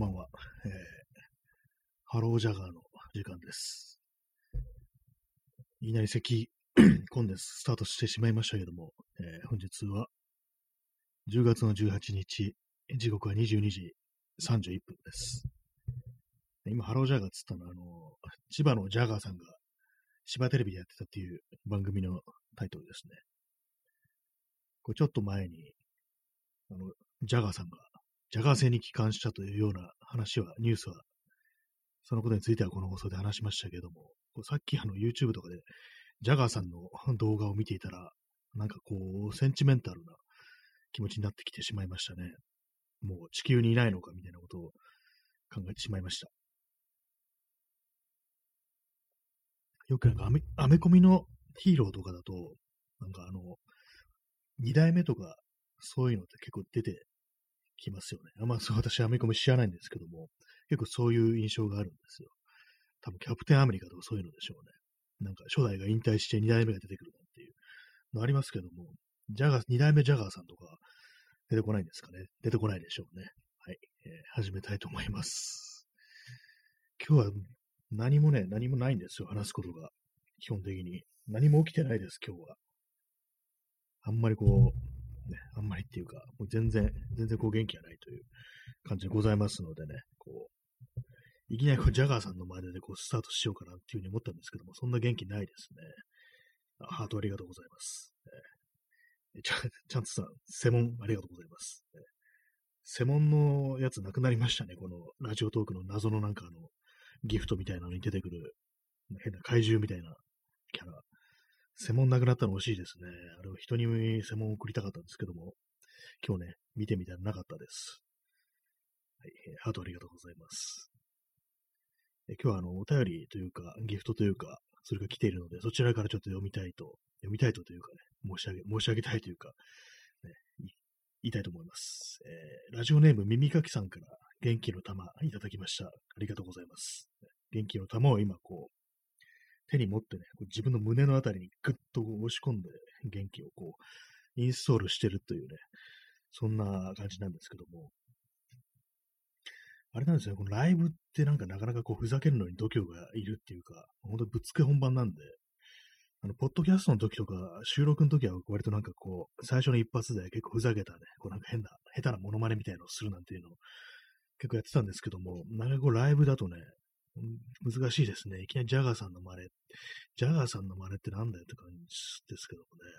ばんは、えー、ハロージャガーの時間です。いきなり咳コンデンススタートしてしまいましたけども、えー、本日は10月の18日、時刻は22時31分です。今、ハロージャガーっつったのは、あの、千葉のジャガーさんが千葉テレビでやってたっていう番組のタイトルですね。これちょっと前に、あの、ジャガーさんがジャガー星に帰還したというような話は、ニュースは、そのことについてはこの放送で話しましたけども、さっきあの YouTube とかで、ジャガーさんの動画を見ていたら、なんかこう、センチメンタルな気持ちになってきてしまいましたね。もう地球にいないのかみたいなことを考えてしまいました。よくなんかアメ、アメコミのヒーローとかだと、なんかあの、二代目とか、そういうのって結構出てきますよね。あんまそう私、アメコミ知らないんですけども、結構そういう印象があるんですよ。多分、キャプテンアメリカとかそういうのでしょうね。なんか、初代が引退して2代目が出てくるなんていうのありますけども、ジャガー、2代目ジャガーさんとか出てこないんですかね。出てこないでしょうね。はい。えー、始めたいと思います。今日は何もね、何もないんですよ。話すことが。基本的に。何も起きてないです、今日は。あんまりこう、ね、あんまりっていうか、もう全然、全然こう元気がないという感じでございますのでね、こう、いきなりこうジャガーさんの前でこうスタートしようかなっていうふうに思ったんですけども、そんな元気ないですね。ハートありがとうございます。えちゃちゃんとさん、セモンありがとうございます。えセモンのやつなくなりましたね。このラジオトークの謎のなんかあの、ギフトみたいなのに出てくる変な怪獣みたいなキャラ。専門なくなったの惜しいですね。あれを人に専門を送りたかったんですけども、今日ね、見てみたらなかったです。はい、ハートありがとうございます。え今日はあの、お便りというか、ギフトというか、それが来ているので、そちらからちょっと読みたいと、読みたいとというかね、申し上げ、申し上げたいというか、ね、言いたいと思います。えー、ラジオネーム耳かきさんから元気の玉いただきました。ありがとうございます。元気の玉を今こう、手に持ってね、自分の胸のあたりにぐっと押し込んで元気をこう、インストールしてるというね、そんな感じなんですけども。あれなんですよ、このライブってなんかなかなかこうふざけるのに度胸がいるっていうか、ほんとぶっつけ本番なんで、あの、ポッドキャストの時とか、収録の時は割となんかこう、最初の一発で結構ふざけたね、こうなんか変な、下手なモノマネみたいなのをするなんていうのを結構やってたんですけども、なんかこうライブだとね、難しいですね。いきなりジャガーさんの真似。ジャガーさんの真似ってなんだよって感じですけどもね。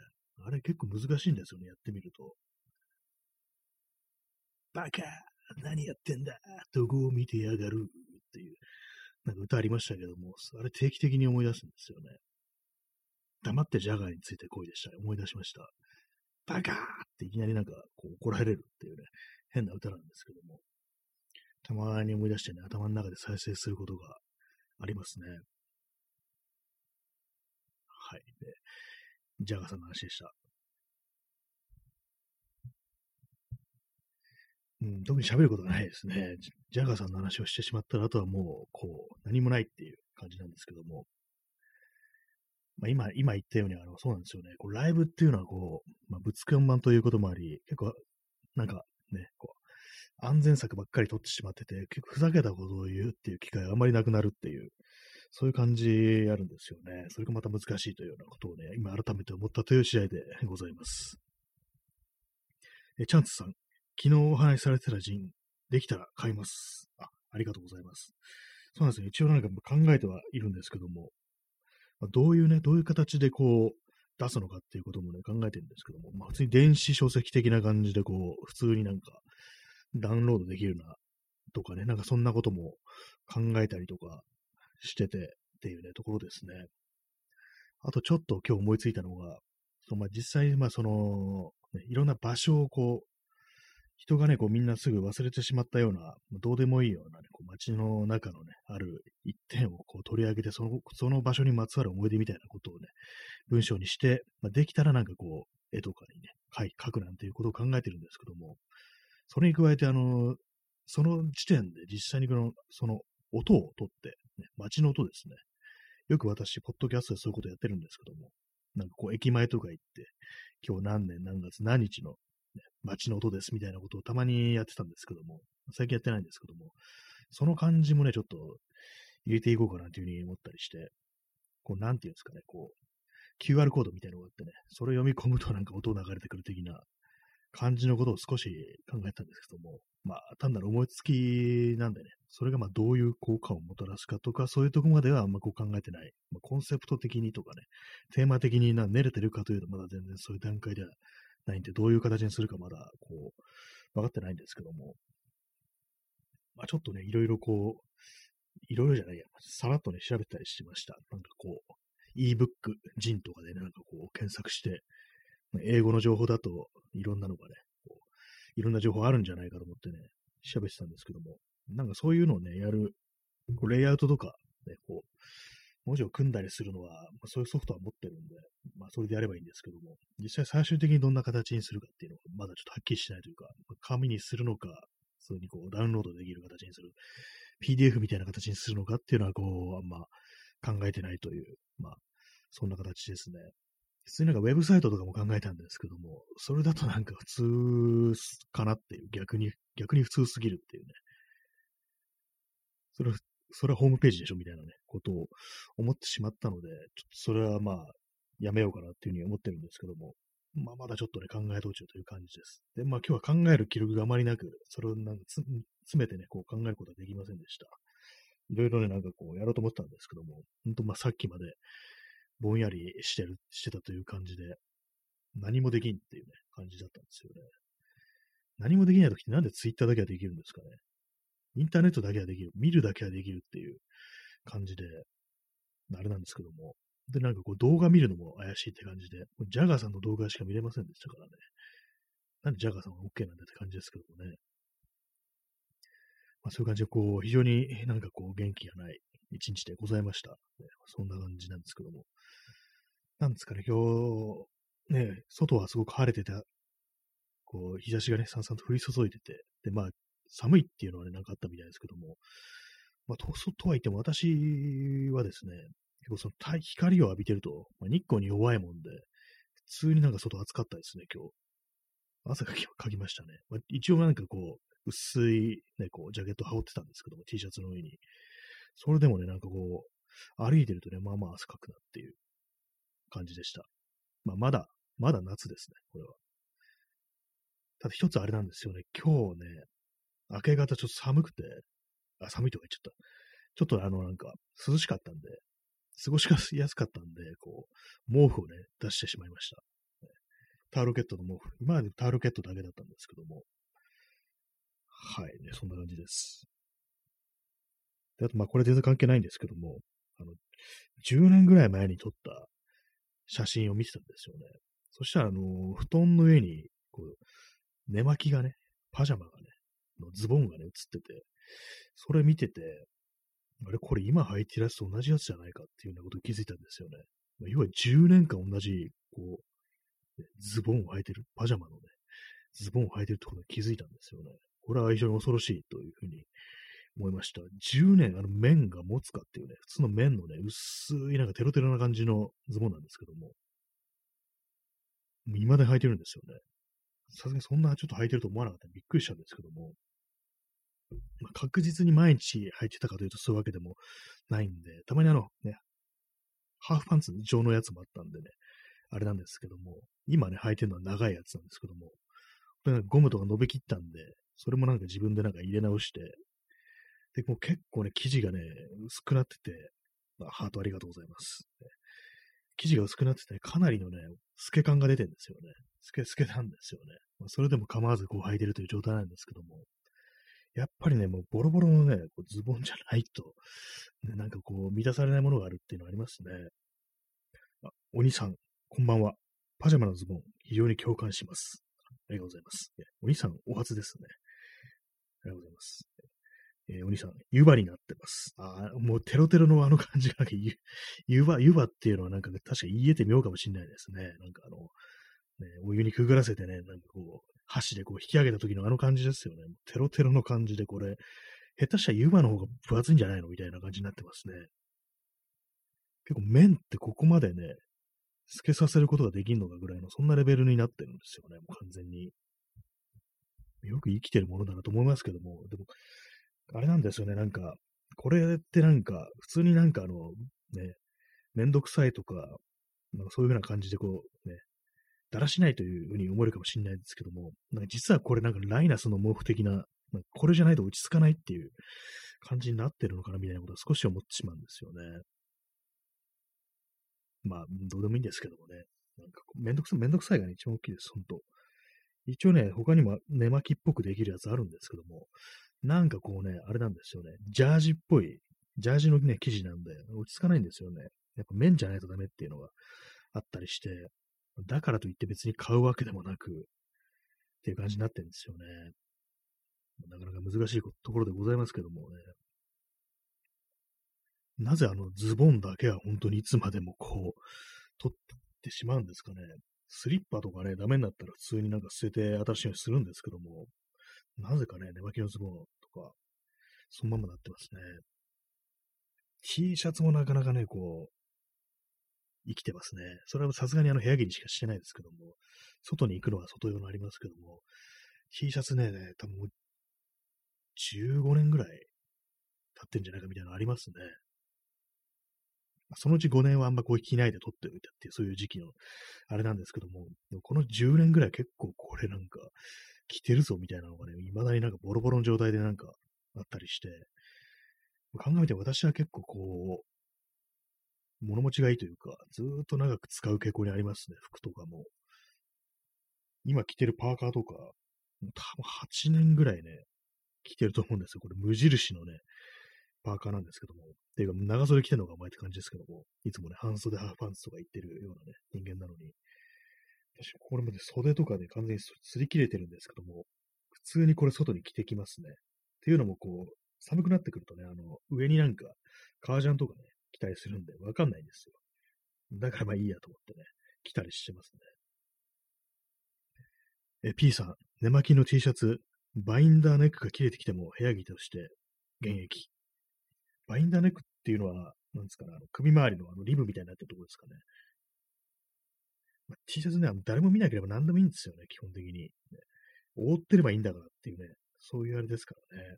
あれ結構難しいんですよね、やってみると。バカ何やってんだどこを見てやがるっていう、なんか歌ありましたけども、あれ定期的に思い出すんですよね。黙ってジャガーについて恋でした。思い出しました。バカーっていきなりなんかこう怒られるっていうね、変な歌なんですけども。たまに思い出してね、頭の中で再生することがありますね。はい。で、ジャガーさんの話でした。うん、特に喋ることがないですね。ジャガーさんの話をしてしまったら、あとはもう、こう、何もないっていう感じなんですけども。まあ、今、今言ったように、あの、そうなんですよね。こうライブっていうのは、こう、まあ、ぶつけ本番ということもあり、結構、なんか、安全策ばっかり取ってしまってて、結構ふざけたことを言うっていう機会があまりなくなるっていう、そういう感じあるんですよね。それがまた難しいというようなことをね、今改めて思ったという試合でございます。え、チャンツさん、昨日お話しされてたジン、できたら買います。あ、ありがとうございます。そうなんですよ。一応なんか考えてはいるんですけども、まあ、どういうね、どういう形でこう、出すのかっていうこともね、考えてるんですけども、まあ、普通に電子書籍的な感じでこう、普通になんか、ダウンロードできるな、とかね、なんかそんなことも考えたりとかしててっていうね、ところですね。あとちょっと今日思いついたのが、そのまあ、実際、まあその、ね、いろんな場所をこう、人がね、こうみんなすぐ忘れてしまったような、どうでもいいようなね、こう街の中のね、ある一点をこう取り上げて、その、その場所にまつわる思い出みたいなことをね、文章にして、まあ、できたらなんかこう、絵とかにね、書くなんていうことを考えてるんですけども、それに加えて、あの、その時点で実際にこの、その音を取って、ね、街の音ですね。よく私、ポッドキャストでそういうことやってるんですけども、なんかこう、駅前とか行って、今日何年何月何日の、ね、街の音ですみたいなことをたまにやってたんですけども、最近やってないんですけども、その感じもね、ちょっと入れていこうかなというふうに思ったりして、こう、なんていうんですかね、こう、QR コードみたいなのがあってね、それを読み込むとなんか音流れてくる的な感じのことを少し考えたんですけども、まあ、単なる思いつきなんでね、それがまあどういう効果をもたらすかとか、そういうとこまではあんまこう考えてない。まあ、コンセプト的にとかね、テーマ的にな練れてるかというと、まだ全然そういう段階ではないんで、どういう形にするかまだこう、分かってないんですけども、まあちょっとね、いろいろこう、いろいろじゃないや、さらっとね、調べたりしました。なんかこう、ebook ジンとかでね、なんかこう検索して、英語の情報だといろんなのがね、こういろんな情報あるんじゃないかと思ってね、調べてたんですけども、なんかそういうのをね、やる、こうレイアウトとか、ね、こう、文字を組んだりするのは、まあ、そういうソフトは持ってるんで、まあ、それでやればいいんですけども、実際最終的にどんな形にするかっていうのが、まだちょっとはっきりしないというか、紙にするのか、そうにこう、ダウンロードできる形にする、PDF みたいな形にするのかっていうのは、こう、あんま考えてないという、まあ、そんな形ですね。普通になんかウェブサイトとかも考えたんですけども、それだとなんか普通かなっていう、逆に、逆に普通すぎるっていうね。それそれはホームページでしょみたいなね、ことを思ってしまったので、ちょっとそれはまあ、やめようかなっていうふうに思ってるんですけども、まあ、まだちょっとね、考え途中という感じです。で、まあ、今日は考える記録があまりなく、それをなんか詰めてね、こう考えることはできませんでした。いろいろね、なんかこう、やろうと思ったんですけども、ほんとまあ、さっきまで、ぼんやりしてる、してたという感じで、何もできんっていうね、感じだったんですよね。何もできないときってなんでツイッターだけはできるんですかね。インターネットだけはできる、見るだけはできるっていう感じで、あれなんですけども。で、なんかこう動画見るのも怪しいって感じで、ジャガーさんの動画しか見れませんでしたからね。なんでジャガーさんは OK なんだって感じですけどもね。まあ、そういう感じで、こう、非常になんかこう元気がない一日でございました。そんな感じなんですけども。なんですかね、今日、ね、外はすごく晴れてた、こう、日差しがね、さんさんと降り注いでて、で、まあ、寒いっていうのはね、なんかあったみたいですけども、まあ、と、とは言っても私はですね、結構その光を浴びてると、まあ、日光に弱いもんで、普通になんか外暑かったですね、今日。汗かきかきましたね。まあ、一応なんかこう、薄いね、こう、ジャケット羽織ってたんですけども、T シャツの上に。それでもね、なんかこう、歩いてるとね、まあまあ汗かくなっていう感じでした。まあまだ、まだ夏ですね、これは。ただ一つあれなんですよね、今日ね、明け方ちょっと寒くて、あ、寒いとか言っちゃった。ちょっとあの、なんか、涼しかったんで、過ごしやすかったんで、こう、毛布をね、出してしまいました。タオルケットの毛布。今までタオルケットだけだったんですけども。はい、ね、そんな感じです。であと、まあ、これ全然関係ないんですけども、あの、10年ぐらい前に撮った写真を見てたんですよね。そしたら、あの、布団の上に、こう、寝巻きがね、パジャマがね、のズボンがね、映ってて、それ見てて、あれ、これ今履いてるやつと同じやつじゃないかっていうようなことに気づいたんですよね。ま要は10年間同じ、こう、ズボンを履いてる、パジャマのね、ズボンを履いてるってことに気づいたんですよね。これは非常に恐ろしいというふうに思いました。10年あの面が持つかっていうね、普通の面のね、薄いなんかテロテロな感じのズボンなんですけども、未だに履いてるんですよね。さすがにそんなちょっと履いてると思わなかったびっくりしたんですけども、まあ、確実に毎日履いてたかというとそういうわけでもないんで、たまにあのね、ハーフパンツ状のやつもあったんでね、あれなんですけども、今ね、履いてるのは長いやつなんですけども、これゴムとか伸びきったんで、それもなんか自分でなんか入れ直して、で、もう結構ね、生地がね、薄くなってて、まあ、ハートありがとうございます。生地が薄くなってて、かなりのね、透け感が出てるんですよね。透け透けなんですよね。まあ、それでも構わずこう履いてるという状態なんですけども、やっぱりね、もうボロボロのね、こうズボンじゃないと、ね、なんかこう、満たされないものがあるっていうのがありますね。あ、お兄さん、こんばんは。パジャマのズボン、非常に共感します。ありがとうございます。お兄さん、お初ですね。ありがとうございます。えー、お兄さん、湯葉になってます。ああもうテロテロのあの感じが、湯葉、湯葉っていうのはなんか、ね、確か言えてみようかもしれないですね。なんかあの、ね、お湯にくぐらせてね、なんかこう、箸でこう引き上げた時のあの感じですよね。テロテロの感じで、これ、下手したら湯葉の方が分厚いんじゃないの？みたいな感じになってますね。結構麺ってここまでね、透けさせることができるのかぐらいの、そんなレベルになってるんですよね、もう完全に。よく生きてるものだなと思いますけども、でも、あれなんですよね、なんか、これってなんか、普通になんかあの、ね、めんどくさいとか、なんかそういうふうな感じでこう、ね、だらしないというふうに思えるかもしれないですけども、なんか実はこれなんかライナスの毛布的な、なんかこれじゃないと落ち着かないっていう感じになってるのかなみたいなことを少し思ってしまうんですよね。まあ、どうでもいいんですけどもね。なんかめんどくさい、めんどくさいがね、一番大きいです、本当一応ね、他にも寝巻きっぽくできるやつあるんですけども、なんかこうね、あれなんですよね。ジャージっぽい、ジャージのね、生地なんで、落ち着かないんですよね。やっぱ麺じゃないとダメっていうのがあったりして、だからといって別に買うわけでもなく、っていう感じになってるんですよね。なかなか難しいところでございますけどもね。なぜあのズボンだけは本当にいつまでもこう、取ってしまうんですかね。スリッパとかね、ダメになったら普通になんか捨てて新しいのにするんですけども、なぜかね、寝巻きのズボンとか、そのままなってますね。T シャツもなかなかね、こう、生きてますね。それはさすがにあの部屋着にしかしてないですけども、外に行くのは外用のありますけども、T シャツね、多分もう15年ぐらい経ってんじゃないかみたいなのありますね。そのうち5年はあんまこう着ないで取っておいたっていう、そういう時期の、あれなんですけども、この10年ぐらい結構これなんか、着てるぞみたいなのがね、未だになんかボロボロの状態でなんかあったりして、考えて私は結構こう、物持ちがいいというか、ずっと長く使う傾向にありますね、服とかも。今着てるパーカーとか、多分8年ぐらいね、着てると思うんですよ。これ無印のね、パーカーなんですけども。っていうか、長袖着てるのがお前って感じですけども、いつもね、半袖ハーフパンツとか言ってるようなね、人間なのに。確かこれもね、袖とかで、ね、完全に擦り切れてるんですけども、普通にこれ外に着てきますね。っていうのもこう、寒くなってくるとね、あの、上になんか、革ジャンとかね、着たりするんで、わかんないんですよ。だからまあいいやと思ってね、着たりしてますね。え、P さん、寝巻きの T シャツ、バインダーネックが切れてきても部屋着として現役。バインダーネックっていうのは、なんですかね、あの首周りのあのリブみたいになってるところですかね。T シャツね、誰も見なければ何でもいいんですよね、基本的に。覆ってればいいんだからっていうね、そういうあれですからね。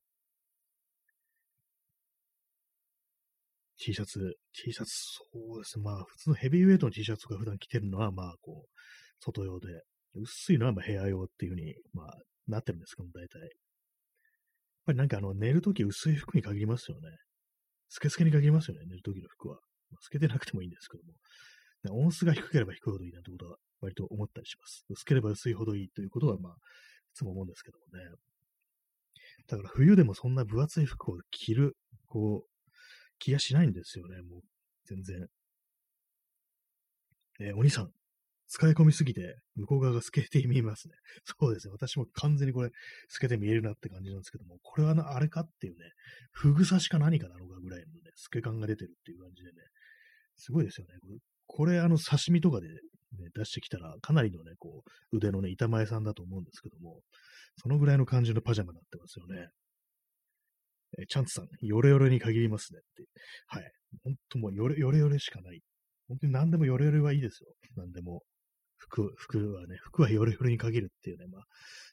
T シャツ、T シャツ、そうですね。まあ、普通のヘビーウェイトの T シャツが普段着てるのは、まあ、こう、外用で、薄いのはまあ部屋用っていう風に、まあ、なってるんですけども、大体。やっぱりなんかあの、寝るとき薄い服に限りますよね。スケスケに限りますよね、寝るときの服は。まあ、透けてなくてもいいんですけども。音数が低ければ低いほどいいなんてことは割と思ったりします。薄ければ薄いほどいいということは、まあ、いつも思うんですけどもね。だから冬でもそんな分厚い服を着る、こう、気がしないんですよね、もう、全然。えー、お兄さん、使い込みすぎて、向こう側が透けて見えますね。そうですね。私も完全にこれ、透けて見えるなって感じなんですけども、これはあれかっていうね、ふぐ刺しか何かなのかぐらいのね、透け感が出てるっていう感じでね、すごいですよね。これ、これあの、刺身とかで、ね、出してきたら、かなりのね、こう、腕のね、板前さんだと思うんですけども、そのぐらいの感じのパジャマになってますよね。えチャンツさん、ヨレヨレに限りますねって。はい。ほんともうヨレヨレヨレしかない。本当に何でもヨレヨレはいいですよ。何でも。服、服はね、服はヨレヨレに限るっていうね、まあ、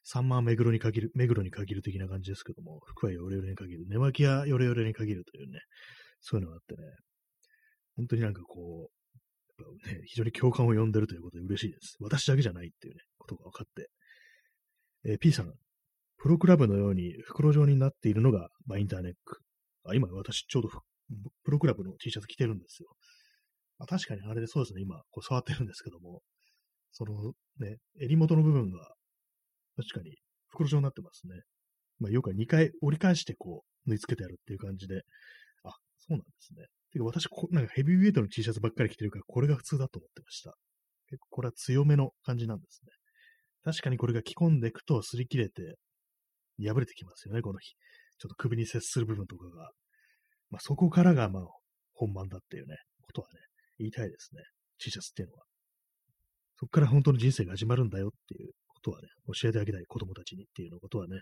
サンマー目黒に限る、目黒に限る的な感じですけども、服はヨレヨレに限る、寝巻きはヨレヨレに限るというね、そういうのがあってね、本当になんかこうう、ね、非常に共感を呼んでるということで嬉しいです。私だけじゃないっていうね、ことが分かって。えー、P さん、プロクラブのように袋状になっているのがバインターネック。あ今私ちょうどプロクラブの T シャツ着てるんですよ。あ確かにあれでそうですね、今こう触ってるんですけども、そのね、襟元の部分が確かに袋状になってますね。まあ、よくは2回折り返してこう縫い付けてやるっていう感じで、あ、そうなんですね。てか私こ、なんかヘビーウェイトの T シャツばっかり着てるから、これが普通だと思ってました。結構これは強めの感じなんですね。確かにこれが着込んでいくと擦り切れて、破れてきますよね、この日。ちょっと首に接する部分とかが。まあ、そこからが、まあ、本番だっていうね、ことはね、言いたいですね。T シャツっていうのは。そこから本当の人生が始まるんだよっていうことはね、教えてあげたい子供たちにっていうのことはね、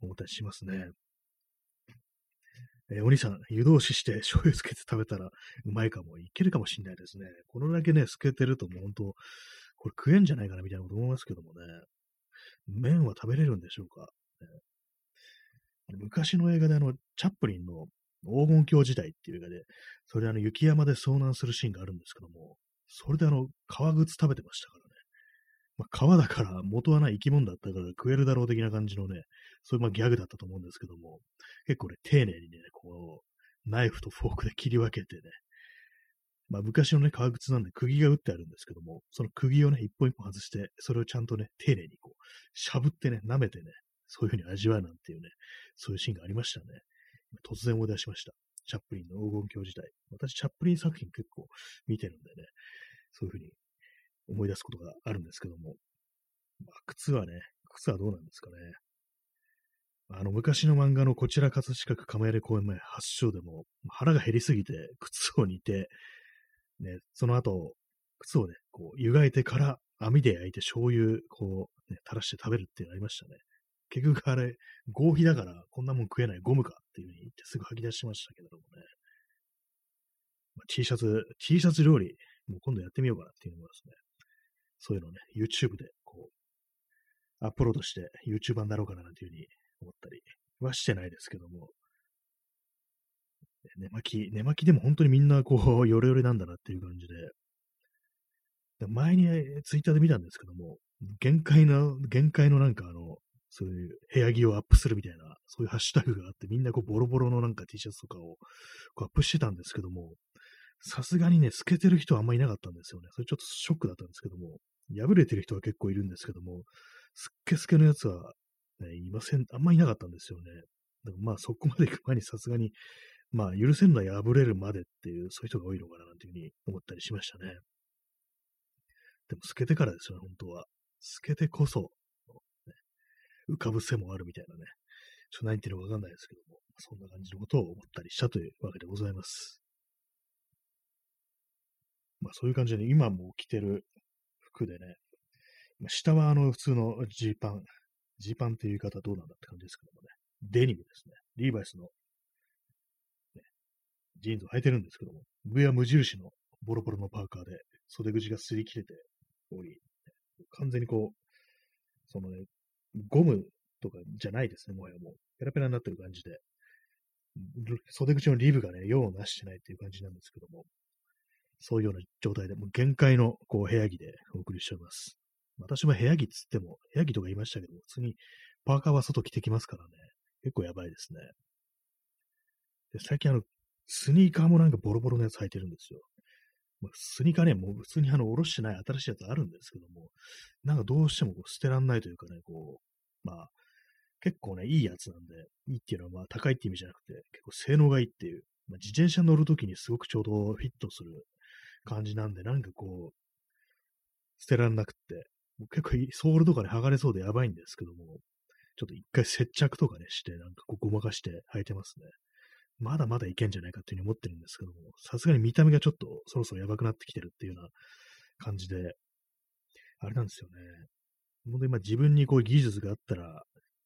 思ったりしますね。えー、お兄さん、湯通しして 醤油つけて食べたらうまいかも、いけるかもしんないですね。このだけね、透けてるともう本当、これ食えんじゃないかなみたいなこと思いますけどもね。麺は食べれるんでしょうか、ね、昔の映画であの、チャップリンの黄金鏡時代っていう映画で、それであの、雪山で遭難するシーンがあるんですけども、それであの、革靴食べてましたからね。まあ、革だから元はない生き物だったから食えるだろう的な感じのね、そういうまあギャグだったと思うんですけども、結構ね、丁寧にね、こう、ナイフとフォークで切り分けてね、まあ昔のね、革靴なんで釘が打ってあるんですけども、その釘をね、一本一本外して、それをちゃんとね、丁寧にこう、しゃぶってね、舐めてね、そういう風に味わうなんていうね、そういうシーンがありましたね。突然思い出しました。チャップリンの黄金鏡時代。私、チャップリン作品結構見てるんでね、そういう風に思い出すことがあるんですけども。まあ、靴はね、靴はどうなんですかね。あの、昔の漫画のこちら葛飾区亀有公園前発祥でも、腹が減りすぎて靴を煮て、ね、その後、靴をね、こう、湯がいてから網で焼いて醤油、こう、ね、垂らして食べるっていうのありましたね。結局あれ、合皮だからこんなもん食えないゴムかっていう風に言ってすぐ吐き出しましたけれどもね。まあ、T シャツ、T シャツ料理、もう今度やってみようかなっていうのもですね。そういうのをね、YouTube でこう、アップロードして YouTuber になろうかななんていう風に思ったりはしてないですけども、寝巻き、寝巻きでも本当にみんなこう、ヨレヨレなんだなっていう感じで、で前にツイッターで見たんですけども、限界の、限界のなんかあの、そういう部屋着をアップするみたいな、そういうハッシュタグがあって、みんなこうボロボロのなんか T シャツとかをこうアップしてたんですけども、さすがにね、透けてる人はあんまいなかったんですよね。それちょっとショックだったんですけども、破れてる人は結構いるんですけども、すっけすけのやつは、ね、いません、あんまいなかったんですよね。だからまあそこまで行く前にさすがに、まあ許せんのは破れるまでっていう、そういう人が多いのかななんていうふうに思ったりしましたね。でも透けてからですよね、本当は。透けてこそ、ね、浮かぶ背もあるみたいなね。ちょっと何言ってるかわかんないですけども、そんな感じのことを思ったりしたというわけでございます。まあそういう感じで、ね、今も着てる服でね、下はあの普通のジーパン、ジーパンっていう言い方どうなんだって感じですけどもね、デニムですね。リーバイスの、ね、ジーンズを履いてるんですけども、上は無印のボロボロのパーカーで、袖口が擦り切れており、完全にこう、そのね、ゴムとかじゃないですね、もはやもう。ペラペラになってる感じで、袖口のリブがね、用をなしてないっていう感じなんですけども、そういうような状態で、もう限界のこう部屋着でお送りしております。私も部屋着つっても、部屋着とか言いましたけども、普通にパーカーは外着てきますからね、結構やばいですね。で最近あの、スニーカーもなんかボロボロのやつ履いてるんですよ。まあ、スニーカーね、もう普通にあの、おろしてない新しいやつあるんですけども、なんかどうしてもこう捨てらんないというかね、こう、まあ、結構ね、いいやつなんで、いいっていうのはまあ高いって意味じゃなくて、結構性能がいいっていう、まあ、自転車乗るときにすごくちょうどフィットする感じなんで、なんかこう、捨てらんなくって、結構ソールとかで剥がれそうでやばいんですけども、ちょっと一回接着とかねして、なんかこうごまかして履いてますね。まだまだいけんじゃないかっていうふうに思ってるんですけども、さすがに見た目がちょっとそろそろやばくなってきてるっていうような感じで、あれなんですよね。本当にま自分にこう技術があったら、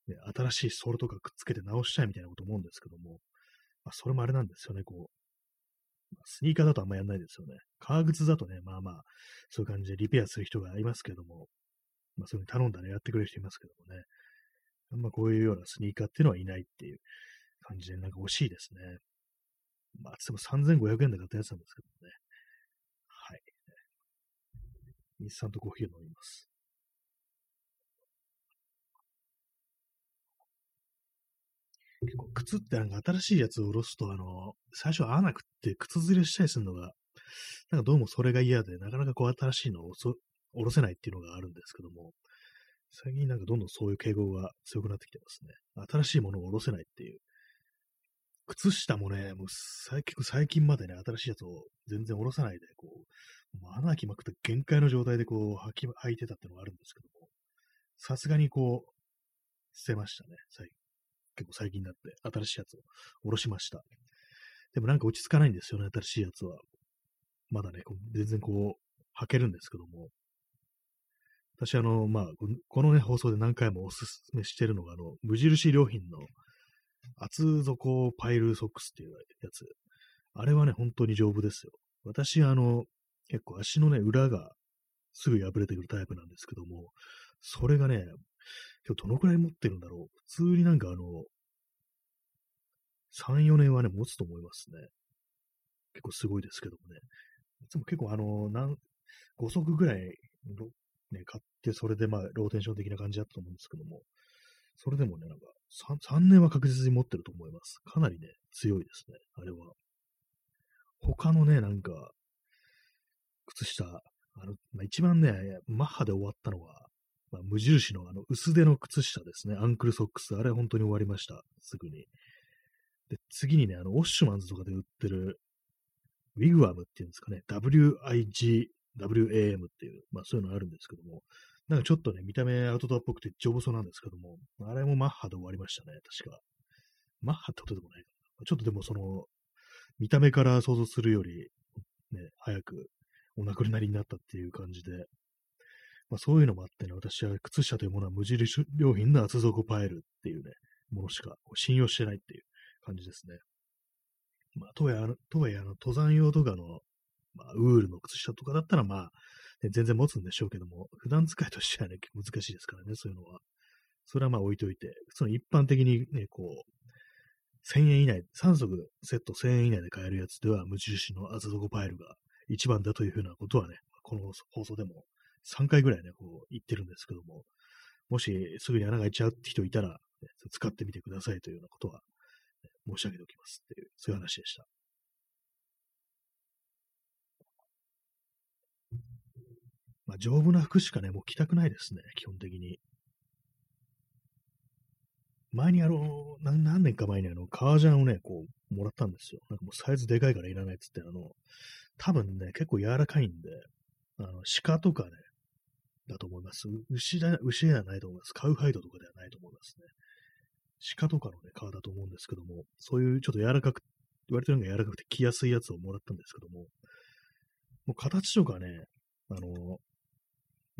ね、新しいソールとかくっつけて直したいみたいなこと思うんですけども、まあ、それもあれなんですよね、こう。スニーカーだとあんまやんないですよね。革靴だとね、まあまあ、そういう感じでリペアする人がいますけども、まあそういうふうに頼んだらやってくれる人いますけどもね。あんまこういうようなスニーカーっていうのはいないっていう感じで、なんか惜しいですね。まあ、つっても3500円で買ったやつなんですけどもね。はい。日産とコーヒーを飲みます。結構靴ってなんか新しいやつを下ろすと、あの、最初合わなくて靴ずれしたりするのが、なんかどうもそれが嫌で、なかなかこう新しいのを下ろせないっていうのがあるんですけども、最近なんかどんどんそういう傾向が強くなってきてますね。新しいものを下ろせないっていう。靴下もね、もう最近最近までね、新しいやつを全然下ろさないで、こう、穴開きまくって限界の状態でこう履き、履いてたってのがあるんですけども、さすがにこう、捨てましたね。最結構最近になって、新しいやつを下ろしました。でもなんか落ち着かないんですよね、新しいやつは。まだね、全然こう、履けるんですけども。私、あの、まあ、このね、放送で何回もおすすめしてるのが、あの、無印良品の厚底パイルソックスっていうやつ。あれはね、本当に丈夫ですよ。私、あの、結構足のね、裏がすぐ破れてくるタイプなんですけども、それがね、今日どのくらい持ってるんだろう。普通になんかあの、3、4年はね、持つと思いますね。結構すごいですけどもね。いつも結構あの、なん5足ぐらい、ね、買って、それでまあ、ローテンション的な感じだったと思うんですけども、それでもね、なんか3、3年は確実に持ってると思います。かなりね、強いですね、あれは。他のね、なんか、靴下、あの、まあ、一番ね、マッハで終わったのは、まあ、無印のあの薄手の靴下ですね。アンクルソックス。あれ本当に終わりました。すぐに。で、次にね、あの、オッシュマンズとかで売ってる、ウィグワムっていうんですかね。WIG、WAM っていう、まあそういうのがあるんですけども、なんかちょっとね、見た目アウトドアっぽくて丈夫そうなんですけども、あれもマッハで終わりましたね。確か。マッハってことでもないかな。ちょっとでもその、見た目から想像するより、ね、早くお亡くなりになったっていう感じで、まあ、そういうのもあってね、私は靴下というものは無印良品の厚底パイルっていうね、ものしか信用してないっていう感じですね。まあ、とはいえ、とはいえ、あの、登山用とかの、まあ、ウールの靴下とかだったら、まあ、ね、全然持つんでしょうけども、普段使いとしてはね、難しいですからね、そういうのは。それはまあ置いといて、その一般的にね、こう、1000円以内、3足セット1000円以内で買えるやつでは、無印の厚底パイルが一番だというふうなことはね、この放送でも3回ぐらいね、こう言ってるんですけども、もしすぐに穴が開いちゃうって人いたら、ね、使ってみてくださいというようなことは、ね、申し上げておきますっていう、そういう話でした。まあ、丈夫な服しかね、もう着たくないですね、基本的に。前にあの、何年か前にあの、革ジャンをね、こう、もらったんですよ。なんかもうサイズでかいからいらないっつって、あの、多分ね、結構柔らかいんで、あの、鹿とかね、だと思います。牛だ、牛ではないと思います。カウハイドとかではないと思いますね。鹿とかのね、皮だと思うんですけども、そういうちょっと柔らかく、割となんか柔らかくて着やすいやつをもらったんですけども、もう形とかね、あの、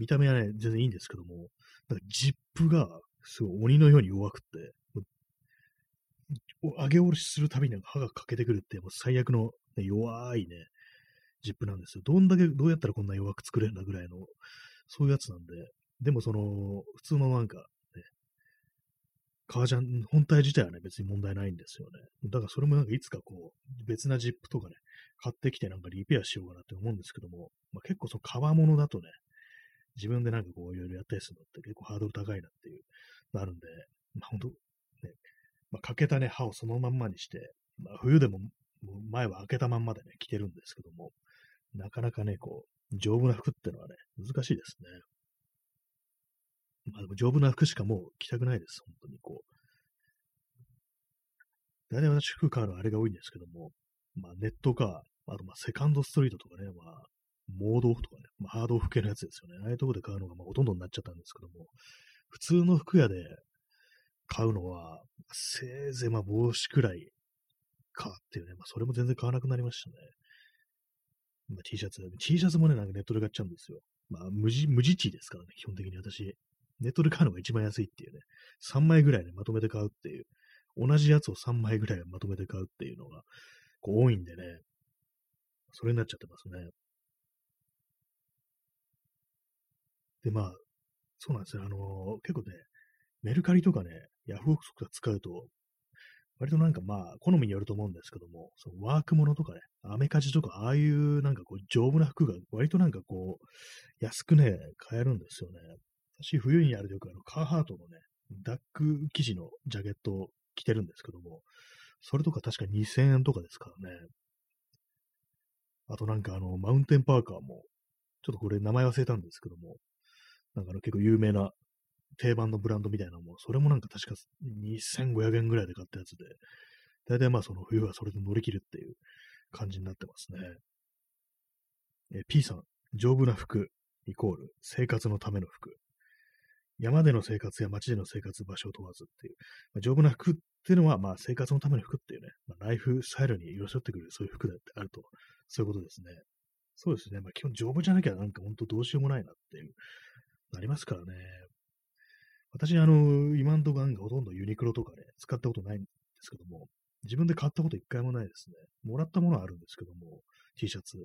見た目はね、全然いいんですけども、なんかジップがすごい鬼のように弱くって、上げ下ろしするたびになんか歯が欠けてくるって、もう最悪の、ね、弱いね、ジップなんですよ。どんだけ、どうやったらこんな弱く作れるんだぐらいの、そういうやつなんで、でもその、普通のなんか、ね、革ジャン本体自体はね、別に問題ないんですよね。だからそれもなんかいつかこう、別なジップとかね、買ってきてなんかリペアしようかなって思うんですけども、まあ、結構その革物だとね、自分でなんかこういろいろやったりするのって結構ハードル高いなっていう、なるんで、まあ本当、ね、まあ、欠けたね、刃をそのまんまにして、まあ、冬でも前は開けたまんまでね、着てるんですけども、なかなかね、こう、丈夫な服ってのはね、難しいですね。まあでも丈夫な服しかもう着たくないです、本当にこう。大体私服買うのはあれが多いんですけども、まあネットか、あとまあセカンドストリートとかね、まあ、モードオフとかね、ハードオフ系のやつですよね。ああいうとこで買うのがまあほとんどになっちゃったんですけども、普通の服屋で買うのは、せいぜいまあ帽子くらいかっていうね、まあそれも全然買わなくなりましたね。まあ、T シャツ。T シャツもね、なんかネットで買っちゃうんですよ。まあ、無地、無地 T ですからね、基本的に私。ネットで買うのが一番安いっていうね。3枚ぐらいね、まとめて買うっていう。同じやつを3枚ぐらいまとめて買うっていうのが、こう多いんでね。それになっちゃってますね。で、まあ、そうなんですよ。あの、結構ね、メルカリとかね、ヤフオクとか使うと、割となんかまあ、好みによると思うんですけども、そのワークものとかね、アメカジとか、ああいうなんかこう、丈夫な服が割となんかこう、安くね、買えるんですよね。私、冬にやるとよくあの、カーハートのね、ダック生地のジャケットを着てるんですけども、それとか確か2000円とかですからね。あとなんかあの、マウンテンパーカーも、ちょっとこれ名前忘れたんですけども、なんかあの結構有名な定番のブランドみたいなのも、それもなんか確か2500円ぐらいで買ったやつで、大体まあその冬はそれで乗り切るっていう感じになってますね。え P さん、丈夫な服イコール生活のための服。山での生活や街での生活場所を問わずっていう、まあ、丈夫な服っていうのは、まあ生活のための服っていうね、まあ、ライフスタイルに寄せってくるそういう服だってあると、そういうことですね。そうですね。まあ基本丈夫じゃなきゃなんか本当どうしようもないなっていう、なりますからね。私、あの、今んとこなんかほとんどユニクロとかね、使ったことないんですけども、自分で買ったこと一回もないですね。もらったものはあるんですけども、T シャツ。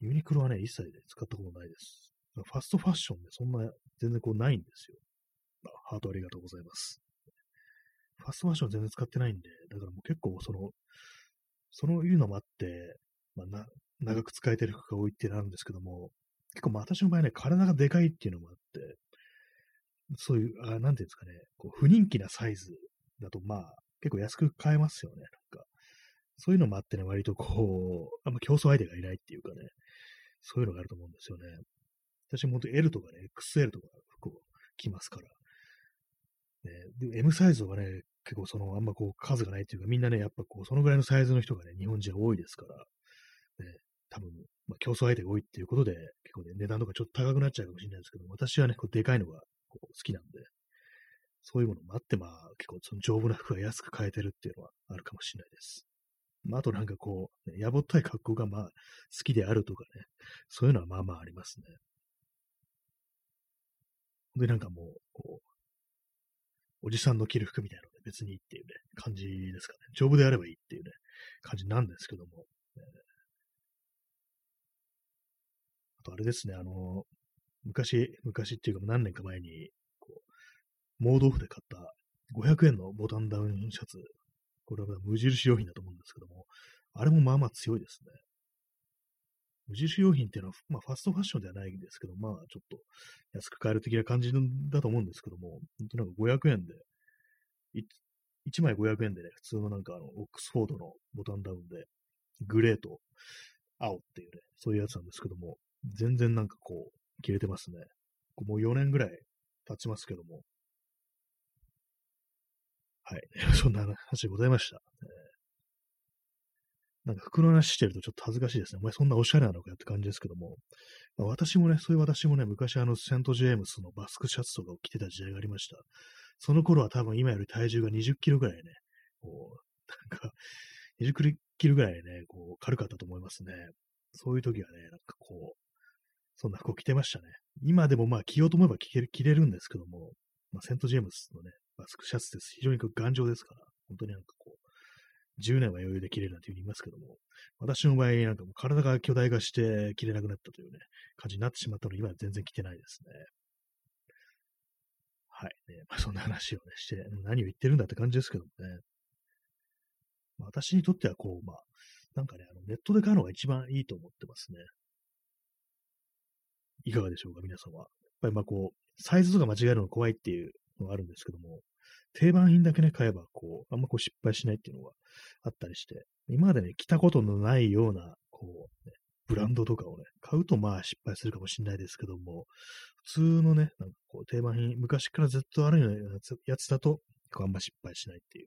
ユニクロはね、一切で使ったことないです。ファストファッションでそんな、全然こうないんですよ。ハートありがとうございます。ファストファッション全然使ってないんで、だからもう結構その、そういうのもあって、まあ、な、長く使えてる服が多いってなるんですけども、結構まあ私の場合ね、体がでかいっていうのもあって、そういう、あなんていうんですかね、こう不人気なサイズだとまあ結構安く買えますよね、なんか。そういうのもあってね、割とこう、あんま競争相手がいないっていうかね、そういうのがあると思うんですよね。私も本当 L とかね、XL とか服を着ますから。ね、で M サイズはね、結構その、あんまこう数がないっていうか、みんなね、やっぱこう、そのぐらいのサイズの人がね、日本人は多いですから、ね、多分、まあ、競争相手が多いっていうことで、結構ね、値段とかちょっと高くなっちゃうかもしれないですけど、私はね、こうでかいのがこう好きなんで、そういうものもあって、まあ、結構その丈夫な服が安く買えてるっていうのはあるかもしれないです。まあ、あとなんかこう、ね、やぼったい格好がまあ、好きであるとかね、そういうのはまあまあありますね。で、なんかもう、こう、おじさんの着る服みたいなので別にいいっていうね、感じですかね。丈夫であればいいっていうね、感じなんですけども。えー、とあれですね、あの、昔、昔っていうか何年か前に、こう、モードオフで買った500円のボタンダウンシャツ、これは無印良品だと思うんですけども、あれもまあまあ強いですね。無印良品っていうのは、まあ、ファストファッションではないんですけど、まあ、ちょっと安く買える的な感じだと思うんですけども、本当なんか500円で、1枚500円でね、普通のなんかあの、オックスフォードのボタンダウンで、グレーと青っていうね、そういうやつなんですけども、全然なんかこう、切れてますね。もう4年ぐらい経ちますけども。はい。そんな話でございました。なんか服の話してるとちょっと恥ずかしいですね。お前そんなおしゃれなのかよって感じですけども。まあ、私もね、そういう私もね、昔あのセントジェームスのバスクシャツとかを着てた時代がありました。その頃は多分今より体重が20キロぐらいね、こう、なんか、20キロぐらいね、こう、軽かったと思いますね。そういう時はね、なんかこう、そんな服を着てましたね。今でもまあ着ようと思えば着れ着れるんですけども、まあ、セントジェームスのね、バスクシャツです。非常に頑丈ですから、本当になんかこう、10年は余裕で切れるなんていうふうに言いますけども、私の場合、なんかもう体が巨大化して切れなくなったというね、感じになってしまったので、今は全然着てないですね。はい。ね、まあ、そんな話をね、して、何を言ってるんだって感じですけどもね。まあ、私にとっては、こう、まあ、なんかね、あのネットで買うのが一番いいと思ってますね。いかがでしょうか、皆様。やっぱりまあこう、サイズとか間違えるの怖いっていうのがあるんですけども、定番品だけね、買えば、こう、あんまこう失敗しないっていうのがあったりして、今までね、着たことのないような、こう、ね、ブランドとかをね、買うとまあ失敗するかもしれないですけども、普通のね、なんかこう定番品、昔からずっとあるようなやつだと、あんま失敗しないっていう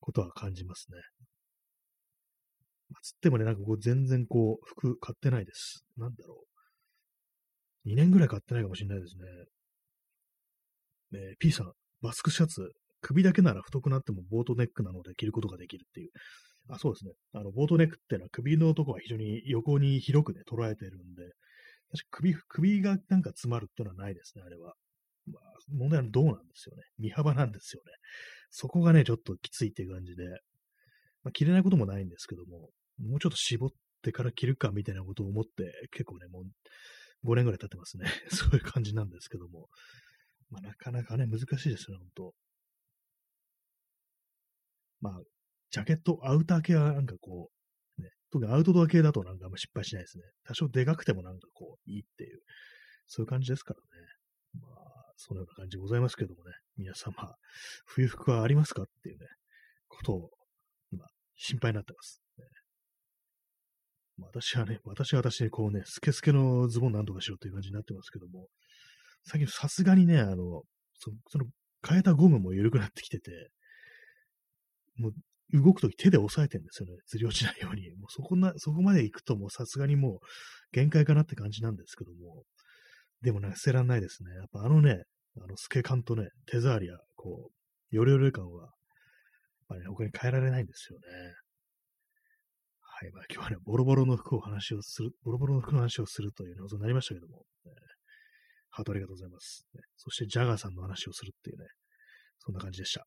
ことは感じますね。まあ、つってもね、なんかこう全然こう服買ってないです。なんだろう。2年ぐらい買ってないかもしれないですね。ね P さん、マスクシャツ、首だけなら太くなってもボートネックなので着ることができるっていう。あ、そうですね。あの、ボートネックっていうのは首のとこは非常に横に広くね、捉えてるんで、確か首、首がなんか詰まるっていうのはないですね、あれは。まあ、問題はどうなんですよね。身幅なんですよね。そこがね、ちょっときついって感じで、まあ、着れないこともないんですけども、もうちょっと絞ってから着るかみたいなことを思って、結構ね、もう5年ぐらい経ってますね。そういう感じなんですけども、まあ、なかなかね、難しいですよね、本当まあ、ジャケット、アウター系はなんかこう、ね、特にアウトドア系だとなんかあんま失敗しないですね。多少でかくてもなんかこう、いいっていう、そういう感じですからね。まあ、そのような感じでございますけどもね、皆様、冬服はありますかっていうね、ことを、今、心配になってます。私はね、私は私でこうね、スケスケのズボンなんとかしようという感じになってますけども、最近さすがにね、あの、そその、変えたゴムも緩くなってきてて、もう動くとき手で押さえてるんですよね。ずり落ちないように。もうそこな、そこまで行くともうさすがにもう限界かなって感じなんですけども。でもね、捨てらんないですね。やっぱあのね、あの透け感とね、手触りや、こう、ヨレヨレ感は、やっぱね、他に変えられないんですよね。はい。まあ今日はね、ボロボロの服を話をする、ボロボロの服の話をするということになりましたけども、ね、ハートありがとうございます。そしてジャガーさんの話をするっていうね、そんな感じでした。